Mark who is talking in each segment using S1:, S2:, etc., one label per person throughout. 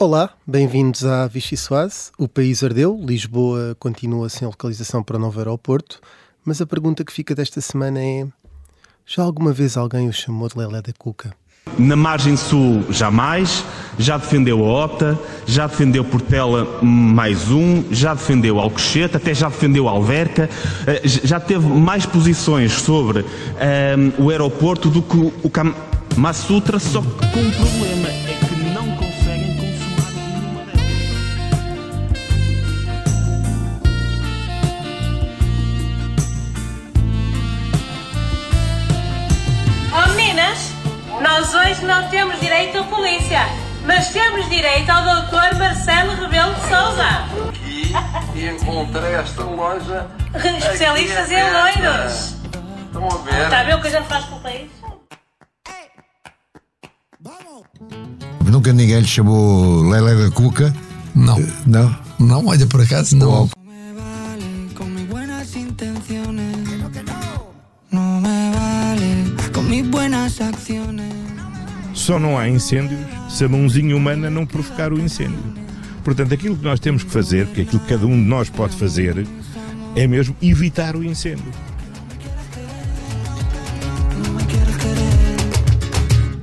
S1: Olá, bem-vindos à Vichy Soase. O país ardeu, Lisboa continua sem localização para o novo aeroporto, mas a pergunta que fica desta semana é: já alguma vez alguém o chamou de Lelé da Cuca?
S2: Na margem sul, jamais. Já defendeu a OTA, já defendeu Portela mais um, já defendeu Alcochete, até já defendeu Alverca. Eh, já teve mais posições sobre um, ehm, o aeroporto do que o Kama só que com um problema.
S3: Hoje não temos direito à polícia, mas temos direito ao doutor Marcelo Rebelo de Souza.
S4: Aqui e encontrei esta loja.
S3: Especialistas em
S4: aberta.
S3: loiros.
S4: Estão a ver?
S3: Está a ver o que a gente faz pelo país?
S5: Nunca ninguém lhe chamou Lelé da Cuca?
S6: Não,
S5: Não?
S6: não, olha, por acaso não.
S7: me vale con mis buenas intenciones. No me vale con mis buenas acciones.
S8: Só não há incêndios se a mãozinha humana não provocar o incêndio. Portanto, aquilo que nós temos que fazer, que aquilo que cada um de nós pode fazer, é mesmo evitar o incêndio.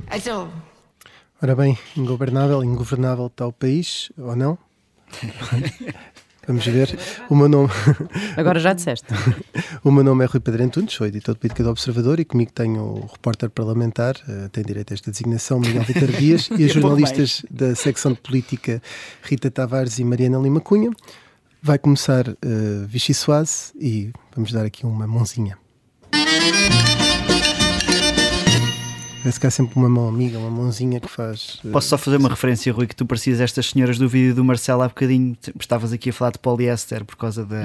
S7: Eso.
S1: Ora bem, ingovernável, ingovernável está o país, ou não? Vamos ver. O meu nome,
S9: Agora já disseste.
S1: o meu nome é Rui Pedro Antunes, sou editor de política do Observador e comigo tenho o repórter parlamentar, eh, tem direito a esta designação, Miguel Vitor Dias, e as jornalistas da secção de política Rita Tavares e Mariana Lima Cunha. Vai começar uh, Vichy Soase e vamos dar aqui uma mãozinha. Parece que há sempre uma mão amiga, uma mãozinha que faz. eh,
S10: Posso só fazer uma referência, Rui, que tu parecias estas senhoras do vídeo do Marcelo há bocadinho. Estavas aqui a falar de poliéster por causa da,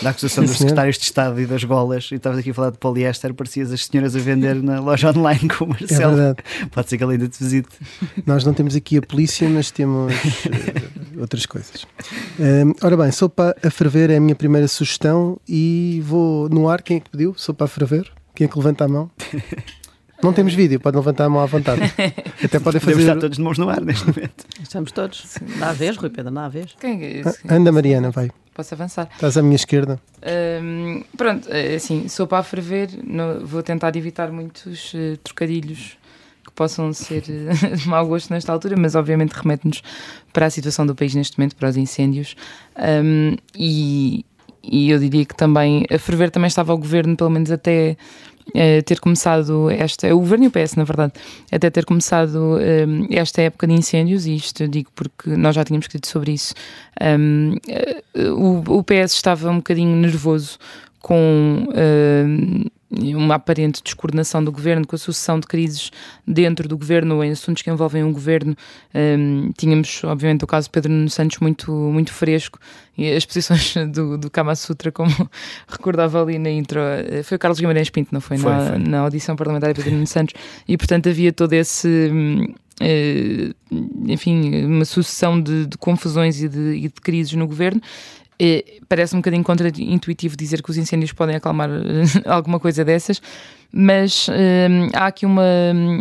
S10: da acusação
S1: Sim,
S10: dos
S1: senhor.
S10: secretários de Estado e das golas. E estavas aqui a falar de poliéster, parecias as senhoras a vender na loja online com o
S1: É
S10: Marcelo.
S1: verdade.
S10: Pode ser que ele ainda te visite.
S1: Nós não temos aqui a polícia, mas temos eh, outras coisas. Ehm, ora bem, sopa a ferver é a minha primeira sugestão e vou no ar. Quem é que pediu? Sopa a ferver? Quem é que levanta a mão? Não temos vídeo, pode levantar a mão à vontade. Até podem
S10: Podemos estar
S1: fazer.
S10: todos de mãos no ar neste momento.
S9: Estamos todos. Dá a vez, Rui Pedro, dá a vez.
S11: Quem é
S1: Ah,
S11: esse?
S1: Anda, Mariana, vai.
S11: Posso avançar?
S1: Estás à minha esquerda.
S11: Hum, pronto, é assim, sou para a ferver, não- vou tentar evitar muitos eh, trocadilhos que possam ser eh, de mau gosto nesta altura, mas obviamente remete-nos para a situação do país neste momento, para os incêndios. Hum, e, e eu diria que também a ferver também estava o governo, pelo menos até eh, ter começado esta, o governo e o PS, na verdade, até ter começado hum, esta época de incêndios, e isto eu digo porque nós já tínhamos escrito sobre isso. Hum, eh, o, o PS estava um bocadinho nervoso com hum, uma aparente descoordenação do governo, com a sucessão de crises dentro do governo, em assuntos que envolvem o governo. Hum, tínhamos, obviamente, o caso de Pedro Nuno Santos muito, muito fresco e as posições do, do Kama Sutra, como recordava ali na intro, eh, foi o Carlos Guimarães Pinto, não foi?
S10: Foi,
S11: na,
S10: foi.
S11: na audição parlamentar de Pedro Nuno Santos. E, portanto, havia todo esse. hum, eh, enfim, uma sucessão de, de confusões e de, e de crises no governo. Eh, Parece um bocadinho contra-intuitivo dizer que os incêndios podem acalmar alguma coisa dessas, mas hum, há, aqui uma,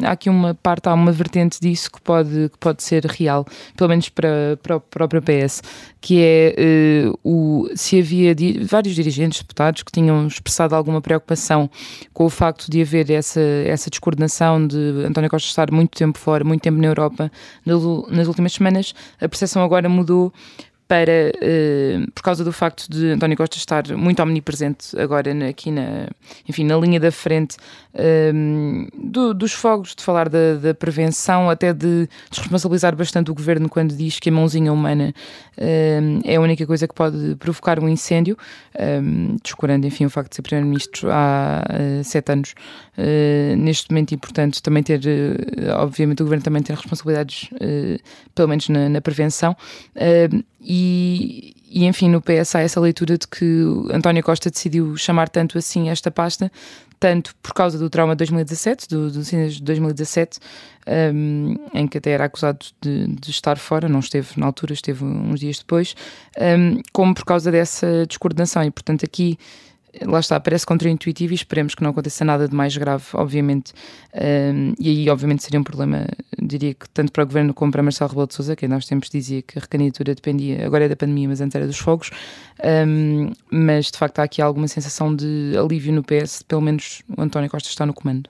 S11: há aqui uma parte, há uma vertente disso que pode, que pode ser real, pelo menos para, para o próprio PS, que é eh, o, se havia di- vários dirigentes, deputados, que tinham expressado alguma preocupação com o facto de haver essa, essa descoordenação de António Costa estar muito tempo fora, muito tempo na Europa nas últimas semanas, a percepção agora mudou para, eh, por causa do facto de António Costa estar muito omnipresente agora na- aqui na, enfim, na linha da frente eh, do- dos fogos, de falar da, da prevenção, até de desresponsabilizar bastante o governo quando diz que a mãozinha humana eh, é a única coisa que pode provocar um incêndio, eh, descurando, enfim, o facto de ser Primeiro-Ministro há eh, sete anos eh, neste momento e, portanto, também ter, eh, obviamente, o governo também ter responsabilidades, eh, pelo menos na, na prevenção. E, e, enfim, no PS há essa leitura de que António Costa decidiu chamar tanto assim esta pasta, tanto por causa do trauma de 2017, do, do de 2017, um, em que até era acusado de, de estar fora, não esteve na altura, esteve uns dias depois, um, como por causa dessa descoordenação. E, portanto, aqui lá está, parece contraintuitivo e esperemos que não aconteça nada de mais grave, obviamente. Um, e aí, obviamente, seria um problema, diria que tanto para o governo como para Marcelo Rebelo de Sousa, que nós tempos dizia que a recandidatura dependia, agora é da pandemia, mas antes era dos fogos. Um, mas de facto há aqui alguma sensação de alívio no PS, pelo menos o António Costa está no comando.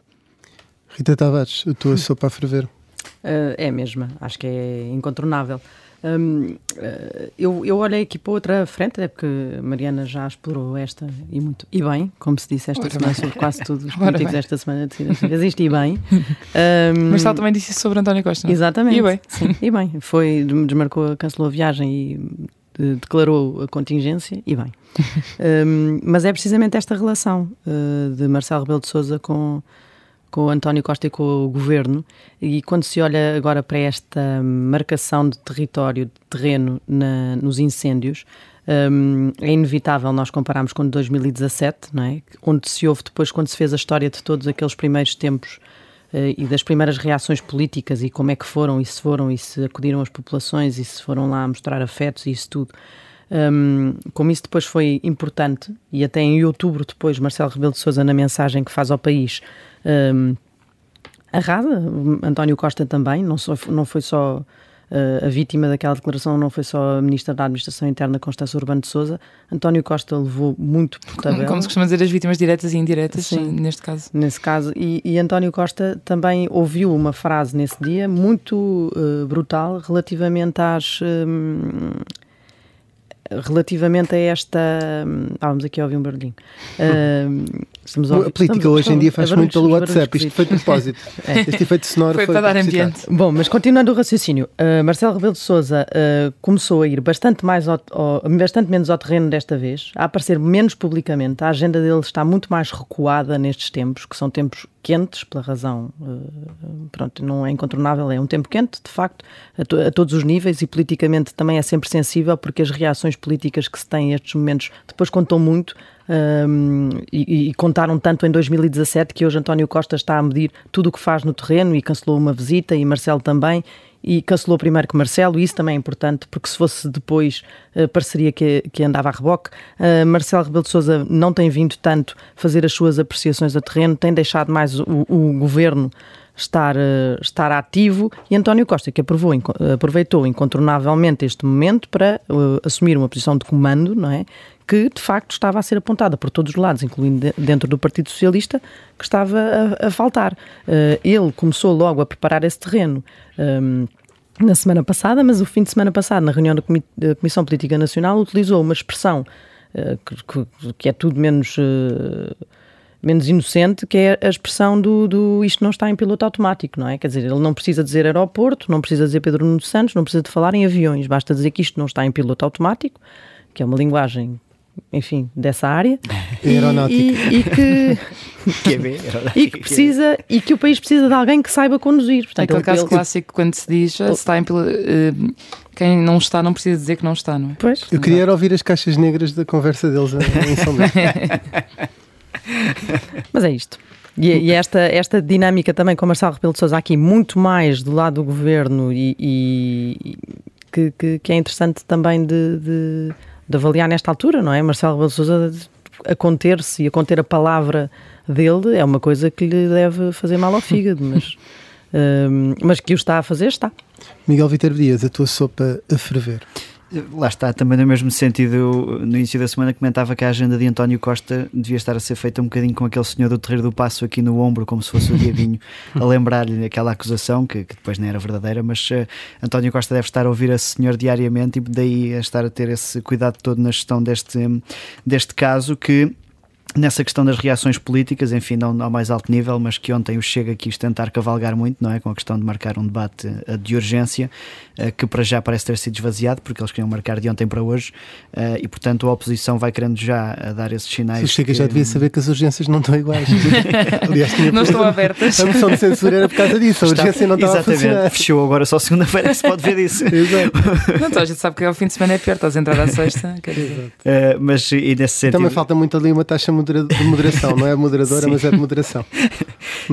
S1: Rita Tavares, a tua sopa a ferver.
S9: Uh, é mesmo, acho que é incontornável. Uh, eu, eu olhei aqui para outra frente, é porque Mariana já explorou esta e muito e bem, como se disse esta Ora semana bem. sobre quase todos os políticos desta semana fez isto e bem.
S11: Mas tal também disse isso sobre António Costa.
S9: Exatamente.
S11: E bem.
S9: Sim, e bem. Foi, desmarcou, cancelou a viagem e declarou a contingência e bem. um, mas é precisamente esta relação uh, de Marcelo Rebelo de Sousa com com o António Costa e com o governo. E quando se olha agora para esta marcação de território, de terreno na, nos incêndios, um, é inevitável nós compararmos com 2017, não é? onde se houve depois, quando se fez a história de todos aqueles primeiros tempos uh, e das primeiras reações políticas e como é que foram, e se foram, e se acudiram as populações, e se foram lá mostrar afetos e isso tudo. Um, como isso depois foi importante, e até em outubro depois, Marcelo Rebelo de Sousa, na mensagem que faz ao país, um, Rada, António Costa também, não, só, não foi só uh, a vítima daquela declaração, não foi só a Ministra da Administração Interna, Constância Urbano de Souza. António Costa levou muito por tabela.
S11: Como se costuma dizer, as vítimas diretas e indiretas, sim, neste caso.
S9: Nesse caso. E, e, António Costa também ouviu uma frase nesse dia muito uh, brutal relativamente às. Um, relativamente a esta. Ah, vamos aqui ouvir um barulhinho. Uh,
S1: estamos a, a política estamos, hoje em dia faz muito pelo WhatsApp. Isto foi de propósito. é. Este efeito sonoro
S11: foi,
S1: foi
S11: para dar ambiente.
S9: Bom, mas continuando o raciocínio, uh, Marcelo Rebelo de Souza uh, começou a ir bastante, mais ao, ao, bastante menos ao terreno desta vez, a aparecer menos publicamente. A agenda dele está muito mais recuada nestes tempos, que são tempos quentes, pela razão, uh, pronto, não é incontornável, é um tempo quente, de facto, a, to, a, todos os níveis e politicamente também é sempre sensível, porque as reações políticas que se têm nestes momentos depois contam muito um, e, e, contaram tanto em 2017 que hoje António Costa está a medir tudo o que faz no terreno e cancelou uma visita e Marcelo também e cancelou primeiro que Marcelo, e isso também é importante, porque se fosse depois uh, pareceria que, que andava a reboque. Uh, Marcelo Rebelo de Sousa não tem vindo tanto fazer as suas apreciações a terreno, tem deixado mais o, o governo estar, uh, estar ativo e António Costa, que aprovou, aproveitou incontornavelmente este momento para uh, assumir uma posição de comando, não é? Que de facto estava a ser apontada por todos os lados, incluindo dentro do Partido Socialista, que estava a, a faltar. Uh, ele começou logo a preparar esse terreno. Um, na semana passada, mas o fim de semana passado, na reunião da Comissão Política Nacional, utilizou uma expressão que, que, é tudo menos menos inocente, que é a expressão do, do isto não está em piloto automático, não é? Quer dizer, ele não precisa dizer aeroporto, não precisa dizer Pedro Nuno Santos, não precisa de falar em aviões, basta dizer que isto não está em piloto automático, que é uma linguagem, enfim, dessa área.
S1: E, aeronáutica.
S9: E, e que,
S10: é
S9: e que precisa, e que o país precisa de alguém que saiba conduzir.
S11: Portanto, Aquele caso ele... clássico quando se diz ah, se está em. Uh, quem não está não precisa dizer que não está, não é?
S9: Pois.
S1: Eu queria era ouvir as caixas negras da conversa deles em São.
S9: Mas é isto. E, e, esta, esta dinâmica também com Marcelo Rebelo de Sousa aqui, muito mais do lado do governo e, e que, que, que, é interessante também de, de, de, avaliar nesta altura, não é? Marcelo Rebelo de Sousa a conter-se e a conter a palavra dele é uma coisa que lhe deve fazer mal ao fígado, mas, um, mas que o está a fazer, está.
S1: Miguel Vitor Dias, a tua sopa a ferver.
S10: Lá está, também no mesmo sentido, no início da semana comentava que a agenda de António Costa devia estar a ser feita um bocadinho com aquele senhor do Terreiro do Passo aqui no ombro, como se fosse o diabinho, a lembrar-lhe aquela acusação, que, que, depois não era verdadeira, mas uh, António Costa deve estar a ouvir esse senhor diariamente e daí a estar a ter esse cuidado todo na gestão deste, deste caso, que nessa questão das reações políticas, enfim, não ao mais alto nível, mas que ontem o Chega quis tentar cavalgar muito, não é? Com a questão de marcar um debate uh, de urgência, uh, que para já parece ter sido esvaziado, porque eles queriam marcar de ontem para hoje, uh, e portanto a oposição vai querendo já dar esses sinais.
S1: O Chega que... já devia saber que as urgências não estão iguais.
S11: Aliás, não estão abertas.
S1: A moção de censura era por causa disso, a Está... urgência não estava
S10: Exatamente. a funcionar. Fechou agora só segunda-feira que se pode ver isso.
S1: Exato.
S11: Não, então, a gente sabe que ao fim de semana é pior, estás a entrar à sexta.
S10: mas e nesse sentido...
S1: Também falta muito ali uma taxa de moderação não é moderadora, mas é de moderação.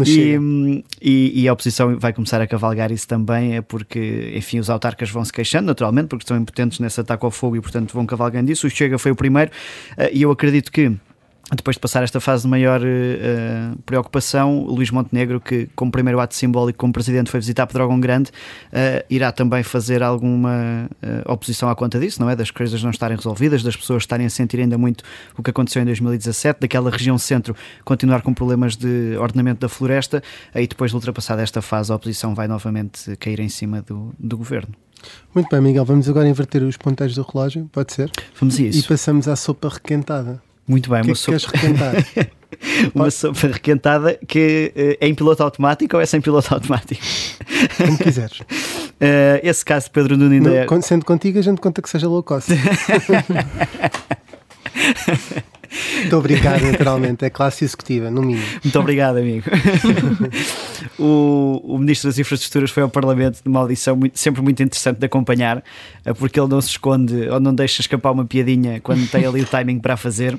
S10: E, e, e, a oposição vai começar a cavalgar isso também, é porque, enfim, os autarcas vão se queixando, naturalmente, porque estão impotentes nesse ataque ao fogo e, portanto, vão cavalgando isso. O Chega foi o primeiro, eh, e eu acredito que depois de passar esta fase de maior uh, preocupação, Luís Montenegro, que como primeiro ato simbólico como presidente foi visitar Pedrógão Grande, uh, irá também fazer alguma uh, oposição à conta disso, não é? Das coisas não estarem resolvidas, das pessoas estarem a sentir ainda muito o que aconteceu em 2017, daquela região centro continuar com problemas de ordenamento da floresta, aí depois de ultrapassada esta fase a oposição vai novamente cair em cima do, do governo.
S1: Muito bem, Miguel, vamos agora inverter os ponteiros do relógio, pode ser?
S10: Vamos a isso.
S1: E passamos à sopa requentada.
S10: Muito bem,
S1: que
S10: uma
S1: é que
S10: sopa.
S1: queres requentar?
S10: uma sopa requentada que uh, é em piloto automático ou é sem piloto automático?
S1: Como quiseres.
S10: Uh, esse caso de Pedro Nuno ainda é...
S1: Sendo contigo, a gente conta que seja low cost. A brincar, naturalmente. É classe executiva, no mínimo.
S10: Muito obrigado, amigo. o, o Ministro das Infraestruturas foi ao Parlamento numa audição muito, sempre muito interessante de acompanhar, porque ele não se esconde ou não deixa escapar uma piadinha quando tem ali o timing para a fazer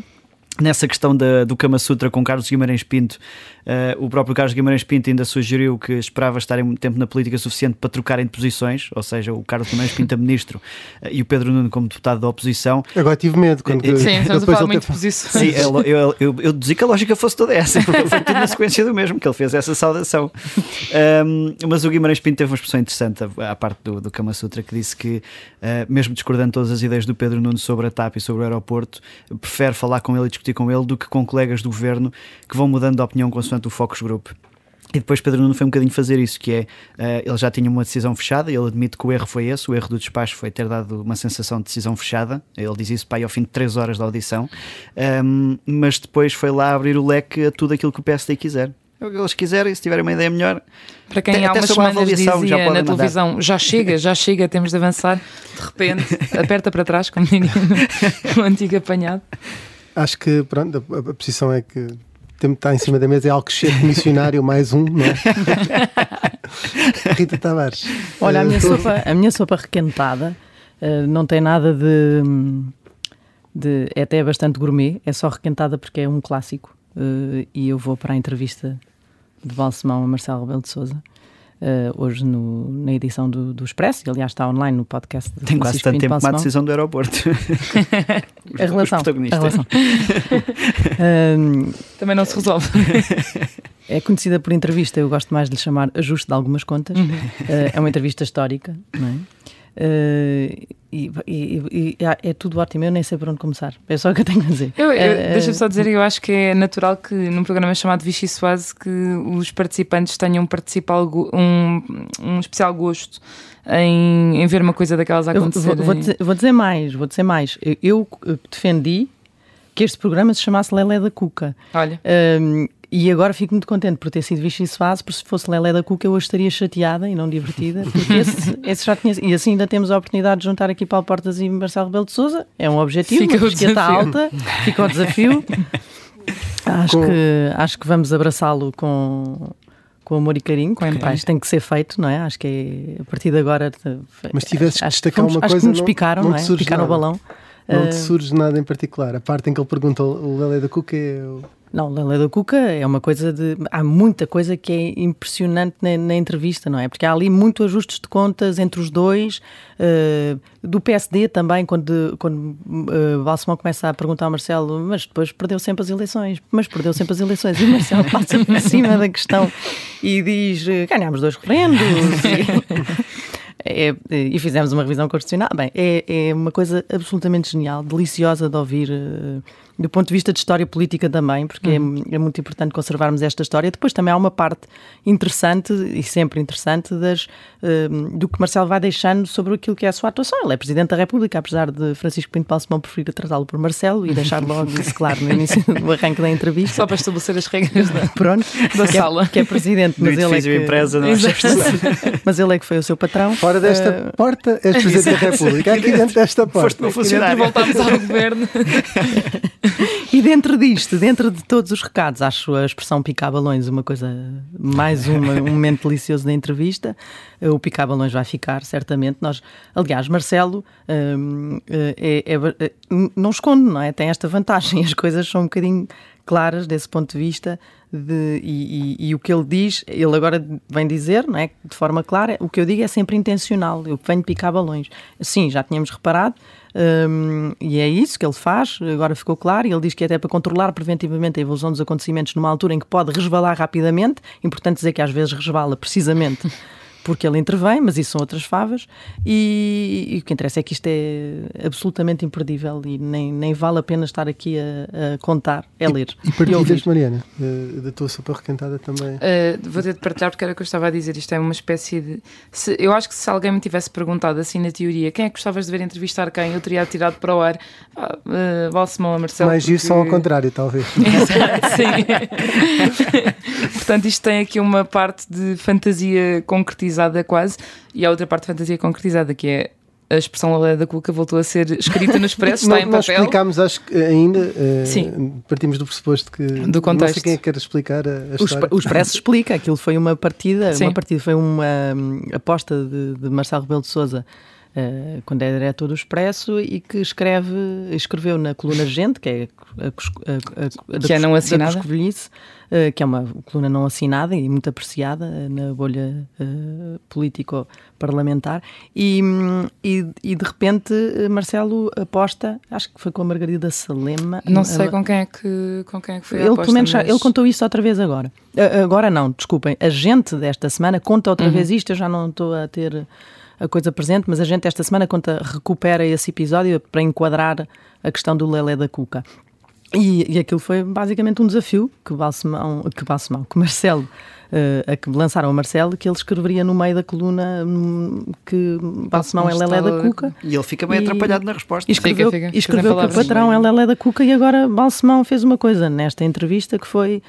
S10: nessa questão da, do Kama Sutra com Carlos Guimarães Pinto, uh, o próprio Carlos Guimarães Pinto ainda sugeriu que esperava estar em tempo na política suficiente para trocarem de posições, ou seja, o Carlos Guimarães Pinto a ministro uh, e o Pedro Nuno como deputado da oposição.
S1: Agora tive medo quando
S11: Sim, estamos a falar muito de posições.
S10: Sim, eu, eu, eu, eu dizia que a lógica fosse toda essa, porque foi tudo na sequência do mesmo, que ele fez essa saudação. Um, mas o Guimarães Pinto teve uma expressão interessante à parte do, do Kama Sutra que disse que, uh, mesmo discordando todas as ideias do Pedro Nuno sobre a TAP e sobre o aeroporto, prefere falar com ele e discutir com ele do que com colegas do governo que vão mudando de opinião consoante o Focus Group. E depois Pedro Nuno foi um bocadinho fazer isso, que é, uh, ele já tinha uma decisão fechada, ele admite que o erro foi esse, o erro do despacho foi ter dado uma sensação de decisão fechada, ele diz isso para aí ao fim de 3 horas da audição, um, mas depois foi lá abrir o leque a tudo aquilo que o PSD quiser. O que eles quiserem, se tiverem uma ideia melhor.
S11: Para quem há umas semanas dizia na mandar. televisão, já chega, já chega, temos de avançar, de repente, aperta para trás, como diria no antigo apanhado.
S1: Acho que, pronto, a, a posição é que está em cima da mesa é Alcochete missionário, mais um, não é? Rita Tavares.
S9: Olha, a minha, sopa, a minha sopa requentada uh, não tem nada de, de. É até bastante gourmet, é só requentada porque é um clássico. Uh, e eu vou para a entrevista de Balsemão a Marcelo Rebelo de Souza. Uh, hoje no, na edição do, do Expresso, e aliás está online no podcast.
S10: Tem quase tanto tempo como a decisão do aeroporto.
S9: a relação. A relação.
S11: um, Também não se resolve.
S9: é conhecida por entrevista, eu gosto mais de lhe chamar ajuste de algumas contas. Uhum. Uh, é uma entrevista histórica, não é? Uh, e, e, e, é tudo ótimo, eu nem sei por onde começar. É só o que eu tenho a dizer.
S11: Eu, eu, uh, Deixa-me só dizer, eu acho que é natural que num programa chamado Vichy Suase que os participantes tenham um, um especial gosto em, em ver uma coisa daquelas acontecer.
S9: Vou, vou, dizer, vou, dizer, mais, vou dizer mais. Eu defendi que este programa se chamasse Lelé da Cuca.
S11: Olha.
S9: Uh, e agora fico muito contente por ter sido Vichy Fase, porque se fosse Lelé da Cuca eu hoje estaria chateada e não divertida, porque esse, esse já tinha. E assim ainda temos a oportunidade de juntar aqui Paulo Portas e Marcelo Rebelo de Souza. É um objetivo, fica a está alta, fica o desafio. acho, que, acho que vamos abraçá-lo com, com amor e carinho, com okay. tem que ser feito, não é? Acho que é, a partir de agora.
S1: Mas tivesse que destacar uma
S9: acho
S1: coisa.
S9: Acho que nos picaram, não, não,
S1: é?
S9: Picaram o balão.
S1: Não te surge nada em particular. A parte em que ele pergunta o Lelé da Cuca é.
S9: Não, Lelé da Cuca é uma coisa de. Há muita coisa que é impressionante na, na, entrevista, não é? Porque há ali muito ajustes de contas entre os dois, uh, do PSD também, quando, quando uh, Balsemão começa a perguntar ao Marcelo, mas depois perdeu sempre as eleições, mas perdeu sempre as eleições, e o Marcelo passa por cima da questão e diz: ganhámos dois referendos. É, e fizemos uma revisão constitucional. Bem, é, é uma coisa absolutamente genial, deliciosa de ouvir. Do ponto de vista de história política também, porque uhum. é, é, muito importante conservarmos esta história. Depois também há uma parte interessante, e sempre interessante, das, uh, do que Marcelo vai deixando sobre aquilo que é a sua atuação. Ele é Presidente da República, apesar de Francisco Pinto Balsemão preferir tratá-lo por Marcelo e deixar logo isso claro no início do arranque da entrevista.
S11: Só para estabelecer as regras da,
S9: Pronto,
S11: da
S9: que
S11: sala.
S9: É, que é Presidente, mas ele é que...
S10: empresa, não é?
S9: mas ele é que foi o seu patrão.
S1: Fora desta uh... porta, és Presidente da República. Aqui dentro desta porta.
S10: Foste meu funcionário.
S11: E voltámos ao governo.
S9: E dentro disto, dentro de todos os recados, acho a expressão picar balões uma coisa, mais uma, um momento delicioso da entrevista. O picar balões vai ficar, certamente. Nós, aliás, Marcelo hum, é, é, é, não esconde, não é? Tem esta vantagem. As coisas são um bocadinho claras desse ponto de vista de, e, e, e, o que ele diz, ele agora vem dizer, não é, de forma clara, o que eu digo é sempre intencional, eu venho picar balões. Sim, já tínhamos reparado, um, e é isso que ele faz, agora ficou claro, e ele diz que é até para controlar preventivamente a evolução dos acontecimentos numa altura em que pode resvalar rapidamente, importante dizer que às vezes resvala precisamente porque ele intervém, mas isso são outras favas, e, e, o que interessa é que isto é absolutamente imperdível e nem, nem vale a pena estar aqui a, a contar, é ler.
S1: E, e partilhas, Mariana, da tua sopa requentada também?
S11: Uh, vou ter de partilhar porque era o que eu estava a dizer, isto é uma espécie de... Se, eu acho que se alguém me tivesse perguntado assim na teoria, quem é que gostavas de ver entrevistar quem, eu teria tirado para o ar ah, uh, Balsemão a Marcelo.
S1: Mais porque... só ao contrário, talvez.
S11: Sim. Portanto, isto tem aqui uma parte de fantasia concretizada concretizada quase, e a outra parte de fantasia concretizada, que é a expressão Lelé da Cuca voltou a ser escrita no expresso, está em papel.
S1: Nós explicámos, acho que ainda, uh, Sim. partimos do pressuposto que
S11: do contexto. não sei
S1: quem é que quer explicar a, a história.
S9: O expresso explica, aquilo foi uma partida, Sim. uma partida, foi uma um, aposta de, de Marcelo Rebelo de Sousa Uh, quando é diretor do Expresso e que escreve, escreveu na coluna Gente, que é a, a, a,
S11: que é não assinada.
S9: Uh, que é uma coluna não assinada e muito apreciada uh, na bolha político-parlamentar. E, e, e, de repente Marcelo aposta, acho que foi com a Margarida Salema.
S11: Não sei com quem é que, com quem é que foi
S9: ele,
S11: a aposta,
S9: pelo menos,
S11: mas...
S9: ele contou isso outra vez agora. agora não, desculpem. A gente desta semana conta outra uhum. vez isto, eu já não estou a ter a coisa presente, mas a gente esta semana conta, recupera esse episódio para enquadrar a questão do Lelé da Cuca. E, e aquilo foi basicamente um desafio que Balsemão, que, Balsemão, que Marcelo, uh, a que lançaram a Marcelo, que ele escreveria no meio da coluna um, que Balsemão é Lelé da Cuca.
S10: E ele fica meio e, atrapalhado na resposta.
S9: E escreveu, fica, fica. escreveu que o patrão é Lelé da Cuca e agora Balsemão fez uma coisa nesta entrevista que foi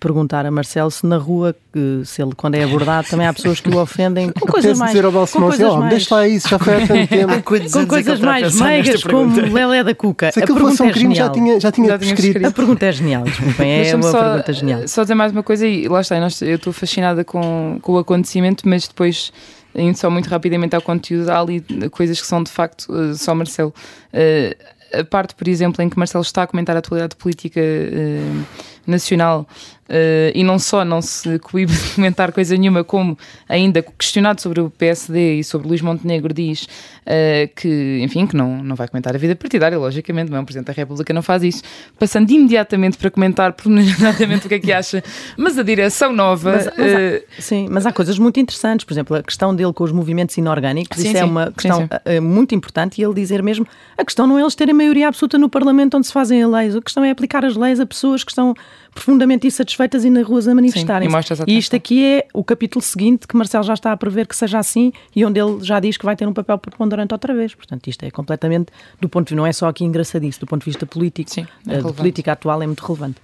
S9: perguntar a Marcelo se na rua, que, se ele, quando é abordado, também há pessoas que o ofendem com coisas mais.
S1: dizer ao com coisas oh, mais... deixa lá isso, já foi há tanto tempo.
S9: com coisas mais meigas, como Lelé da Cuca.
S1: Se aquilo fosse um é crime, já tinha, já tinha já escrito.
S9: A pergunta é genial, desculpem, é uma só, pergunta genial.
S11: Só dizer mais uma coisa, e lá está, eu estou fascinada com, com o acontecimento, mas depois indo só muito rapidamente ao conteúdo, há ali coisas que são de facto uh, só Marcelo. Uh, a parte, por exemplo, em que Marcelo está a comentar a atualidade política uh, nacional Uh, e não só não se coíbe de comentar coisa nenhuma, como ainda questionado sobre o PSD e sobre Luís Montenegro diz uh, que, enfim, que não, não vai comentar a vida partidária, logicamente, não é um Presidente da República, não faz isso, passando imediatamente para comentar pormenorizadamente o que é que acha, mas a direção nova... Mas, mas há,
S9: uh, sim, mas há coisas muito interessantes, por exemplo, a questão dele com os movimentos inorgânicos, sim, isso é sim, é uma questão sim, muito importante, e ele dizer mesmo, a questão não é eles terem maioria absoluta no Parlamento onde se fazem as leis, a questão é aplicar as leis a pessoas que estão profundamente insatisfeitas e nas ruas a manifestarem-se. E, e isto aqui é o capítulo seguinte que Marcelo já está a prever que seja assim e onde ele já diz que vai ter um papel preponderante outra vez. Portanto, isto é completamente, do ponto de vista, não é só aqui engraçadíssimo, do ponto de vista político, Sim, é a política atual é muito relevante.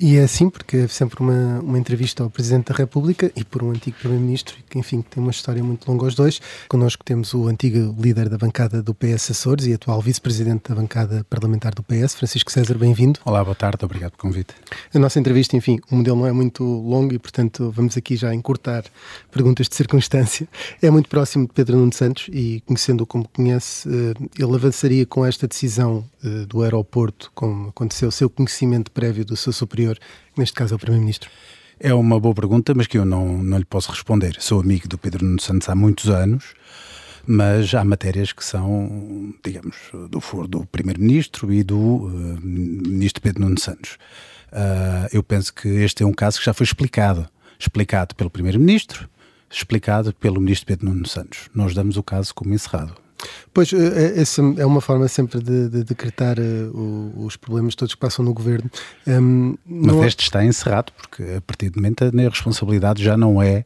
S1: E é assim, porque é sempre uma, uma entrevista ao Presidente da República e por um antigo Primeiro-Ministro, que enfim tem uma história muito longa aos dois. Connosco temos o antigo líder da bancada do PS Açores e atual Vice-Presidente da bancada parlamentar do PS, Francisco César, bem-vindo.
S12: Olá, boa tarde, obrigado pelo convite.
S1: A nossa entrevista, enfim, o modelo não é muito longo e, portanto, vamos aqui já encurtar perguntas de circunstância. É muito próximo de Pedro Nuno Santos e, conhecendo-o como conhece, eh, ele avançaria com esta decisão eh, do aeroporto, como aconteceu, seu conhecimento prévio do seu superior, neste caso é o Primeiro-Ministro?
S12: É uma boa pergunta, mas que eu não, não lhe posso responder. Sou amigo do Pedro Nuno Santos há muitos anos, mas há matérias que são, digamos, do foro do Primeiro-Ministro e do uh, Ministro Pedro Nuno Santos. Uh, eu penso que este é um caso que já foi explicado. Explicado pelo Primeiro-Ministro, explicado pelo Ministro Pedro Nuno Santos. Nós damos o caso como encerrado.
S1: Pois, eh, eh, essa é uma forma sempre de, de decretar uh, os problemas todos que passam no governo. Um,
S12: Mas não... este está encerrado, porque a partir do momento a responsabilidade já não é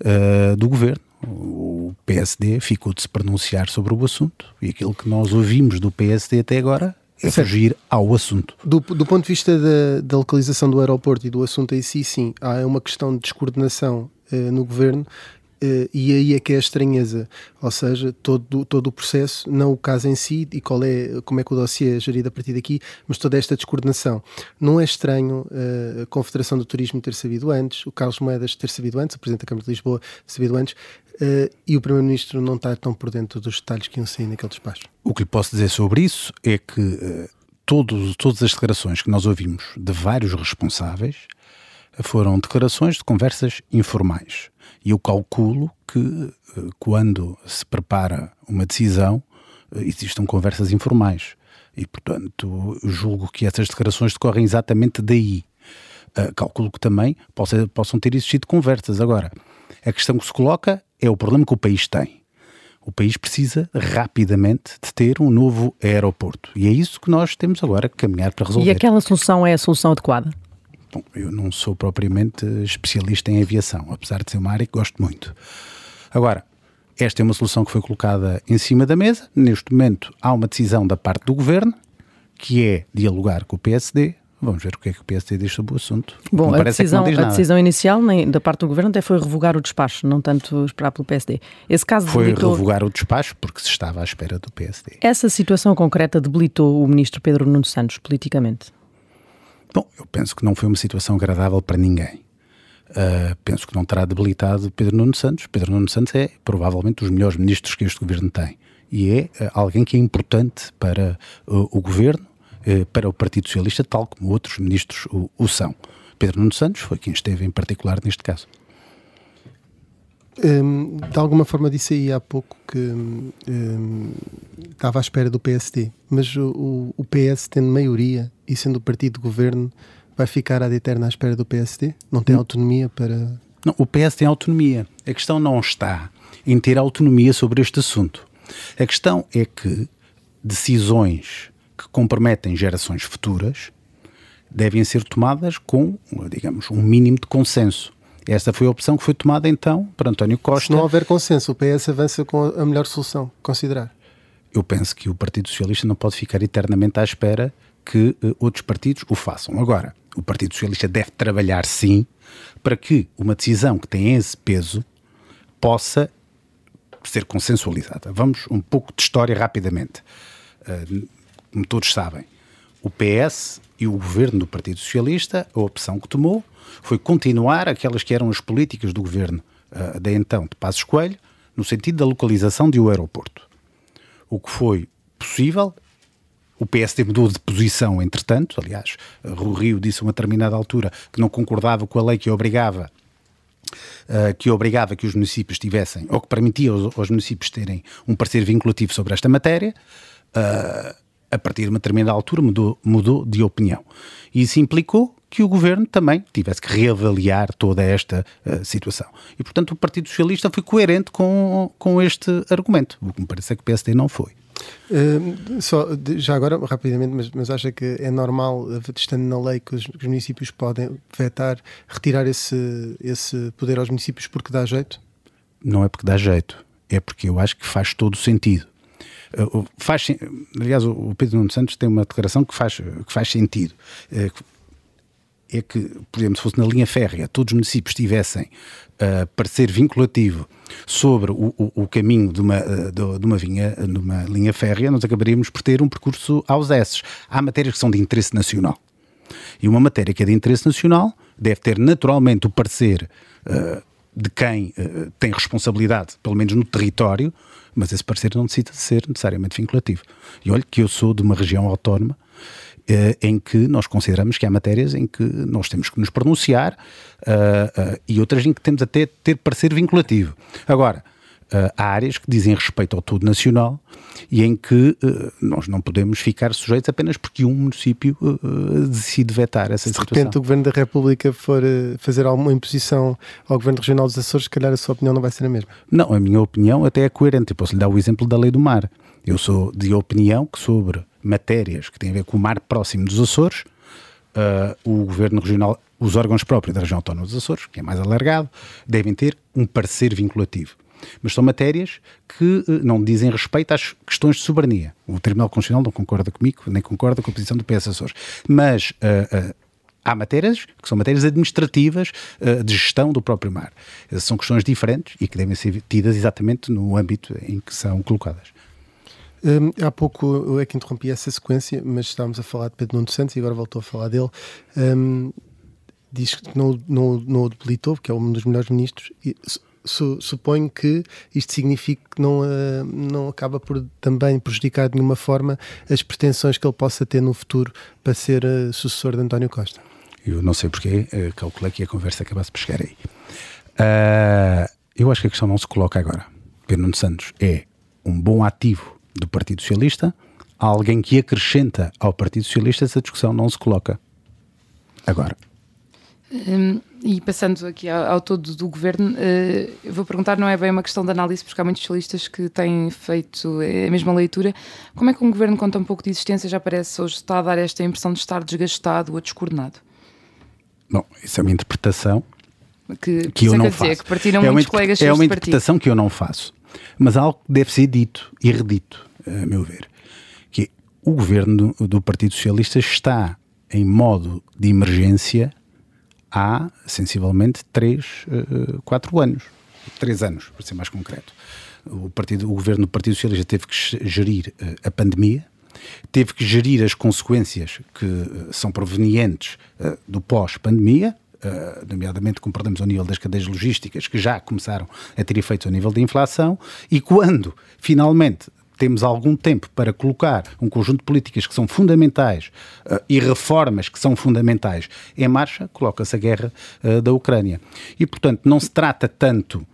S12: uh, do governo. O PSD ficou de se pronunciar sobre o assunto e aquilo que nós ouvimos do PSD até agora é fugir ao assunto.
S1: Do, do ponto de vista da, da, localização do aeroporto e do assunto em si, sim, há uma questão de descoordenação uh, no governo Uh, e aí é que é a estranheza, ou seja, todo, todo o processo, não o caso em si e qual é, como é que o dossiê é gerido a partir daqui, mas toda esta descoordenação. Não é estranho uh, a Confederação do Turismo ter sabido antes, o Carlos Moedas ter sabido antes, o Presidente da Câmara de Lisboa ter sabido antes, uh, e o Primeiro-Ministro não está tão por dentro dos detalhes que iam sair naquele despacho.
S12: O que lhe posso dizer sobre isso é que todos, todas as declarações que nós ouvimos de vários responsáveis foram declarações de conversas informais. E eu calculo que eh, quando se prepara uma decisão, eh, existam conversas informais. E, portanto, julgo que essas declarações decorrem exatamente daí. Uh, calculo que também possa, possam ter existido conversas. Agora, a questão que se coloca é o problema que o país tem. O país precisa rapidamente de ter um novo aeroporto. E é isso que nós temos agora que caminhar para resolver.
S9: E aquela solução é a solução adequada?
S12: Bom, eu não sou propriamente especialista em aviação, apesar de ser uma área que gosto muito. Agora, esta é uma solução que foi colocada em cima da mesa. Neste momento há uma decisão da parte do governo, que é dialogar com o PSD. Vamos ver o que é que o PSD diz sobre o assunto.
S9: Bom, a decisão, é a decisão inicial nem, da parte do governo até foi revogar o despacho, não tanto esperar pelo PSD. Esse caso
S12: foi debilitou... revogar o despacho porque se estava à espera do PSD.
S9: Essa situação concreta debilitou o ministro Pedro Nuno Santos politicamente?
S12: Bom, eu penso que não foi uma situação agradável para ninguém. Uh, penso que não terá debilitado Pedro Nuno Santos. Pedro Nuno Santos é provavelmente dos melhores ministros que este governo tem e é uh, alguém que é importante para uh, o governo, para o Partido Socialista, tal como outros ministros o, o, são. Pedro Nuno Santos foi quem esteve em particular neste caso.
S1: Um, de alguma forma disse aí há pouco que um, estava à espera do PSD, mas o, o PS tendo maioria e sendo o partido de governo vai ficar ad eterna à espera do PSD? Não tem hum. autonomia para.
S12: Não, o PS tem autonomia. A questão não está em ter autonomia sobre este assunto. A questão é que decisões que comprometem gerações futuras devem ser tomadas com, digamos, um mínimo de consenso. Esta foi a opção que foi tomada então para António Costa.
S1: Se não houver consenso, o PS avança com a melhor solução, considerar.
S12: Eu penso que o Partido Socialista não pode ficar eternamente à espera que uh, outros partidos o façam. Agora, o Partido Socialista deve trabalhar sim para que uma decisão que tem esse peso possa ser consensualizada. Vamos um pouco de história rapidamente. Uh, como todos sabem, o PS e o governo do Partido Socialista, a opção que tomou foi continuar aquelas que eram as políticas do governo uh, de então de Passos Coelho, no sentido da localização de um aeroporto. O que foi possível o PSD mudou de posição, entretanto. Aliás, o Rio disse a uma determinada altura que não concordava com a lei que obrigava Uh, que obrigava que os municípios tivessem, ou que permitia aos, aos municípios terem um parecer vinculativo sobre esta matéria, a partir de uma determinada altura mudou, mudou de opinião. E isso implicou que o governo também tivesse que reavaliar toda esta uh, situação. E, portanto, o Partido Socialista foi coerente com, com este argumento, o que me parece é que o PSD não foi.
S1: Uh, só, já agora, rapidamente, mas, mas acha que é normal, estando na lei, que os, que os, municípios podem vetar, retirar esse, esse poder aos municípios porque dá jeito?
S12: Não é porque dá jeito, é porque eu acho que faz todo o sentido. Uh, faz, aliás, o Pedro Nuno Santos tem uma declaração que faz, que faz sentido. Uh, é que, por exemplo, se fosse na linha férrea, todos os municípios tivessem uh, parecer vinculativo sobre o, o, o caminho de uma, uh, de, uma vinha, de uma linha férrea, nós acabaríamos por ter um percurso aos S. Há matérias que são de interesse nacional. E uma matéria que é de interesse nacional deve ter naturalmente o parecer uh, de quem uh, tem responsabilidade, pelo menos no território, mas esse parecer não necessita de ser necessariamente vinculativo. E olha que eu sou de uma região autónoma uh, em que nós consideramos que há matérias em que nós temos que nos pronunciar uh, uh, e outras em que temos até ter parecer vinculativo. Agora, há áreas que dizem respeito ao todo nacional e em que nós não podemos ficar sujeitos apenas porque um município decide vetar essa
S1: Se
S12: situação.
S1: Se de repente o Governo da República for fazer alguma imposição ao Governo Regional dos Açores, se calhar a sua opinião não vai ser a mesma.
S12: Não, a minha opinião até é coerente. Eu posso lhe dar o exemplo da Lei do Mar. Eu sou de opinião que sobre matérias que têm a ver com o mar próximo dos Açores, uh, o Governo Regional, os órgãos próprios da região autónoma dos Açores, que é mais alargado, devem ter um parecer vinculativo. Mas são matérias que uh, não dizem respeito às questões de soberania. O Tribunal Constitucional não concorda comigo, nem concorda com a posição do PS Açores. Mas uh, há matérias que são matérias administrativas de gestão do próprio mar. São questões diferentes e que devem ser tidas exatamente no âmbito em que são colocadas.
S1: Um, há pouco é que interrompi essa sequência, mas estávamos a falar de Pedro Nuno Santos e agora voltou a falar dele. Um, diz que não, não, não o debilitou, porque é um dos melhores ministros. E su, suponho que isto significa que não, uh, não acaba por também prejudicar de nenhuma forma as pretensões que ele possa ter no futuro para ser uh, sucessor de António Costa.
S12: Eu não sei porquê, uh, calculei que a conversa acabasse por chegar aí. Eu acho que a questão não se coloca agora. Pedro Nuno Santos é um bom ativo do Partido Socialista, alguém que acrescenta ao Partido Socialista, essa discussão não se coloca agora.
S11: Hum, e passando aqui ao, ao todo do governo, uh, vou perguntar, não é bem uma questão de análise, porque há muitos socialistas que têm feito a mesma leitura. Como é que um governo com tão pouco de existência já parece hoje está a dar esta impressão de estar desgastado ou descoordenado?
S12: Bom, isso é uma interpretação
S11: que,
S12: que eu não
S11: dizer,
S12: faço.
S11: que partiram
S12: é
S11: muitos colegas
S12: É uma
S11: partido.
S12: interpretação que eu não faço. Mas há algo que deve ser dito e redito, a meu ver, que é, o governo do Partido Socialista está em modo de emergência há sensivelmente 3, 4 anos. 3 anos, para ser mais concreto. O, partido, o governo do Partido Socialista teve que gerir eh, a pandemia, teve que gerir as consequências que eh, são provenientes eh, do pós-pandemia, Uh, nomeadamente perdemos ao nível das cadeias logísticas, que já começaram a ter efeitos ao nível da inflação, e quando finalmente temos algum tempo para colocar um conjunto de políticas que são fundamentais uh, e reformas que são fundamentais em marcha, coloca-se a guerra uh, da Ucrânia. E, portanto, não se trata tanto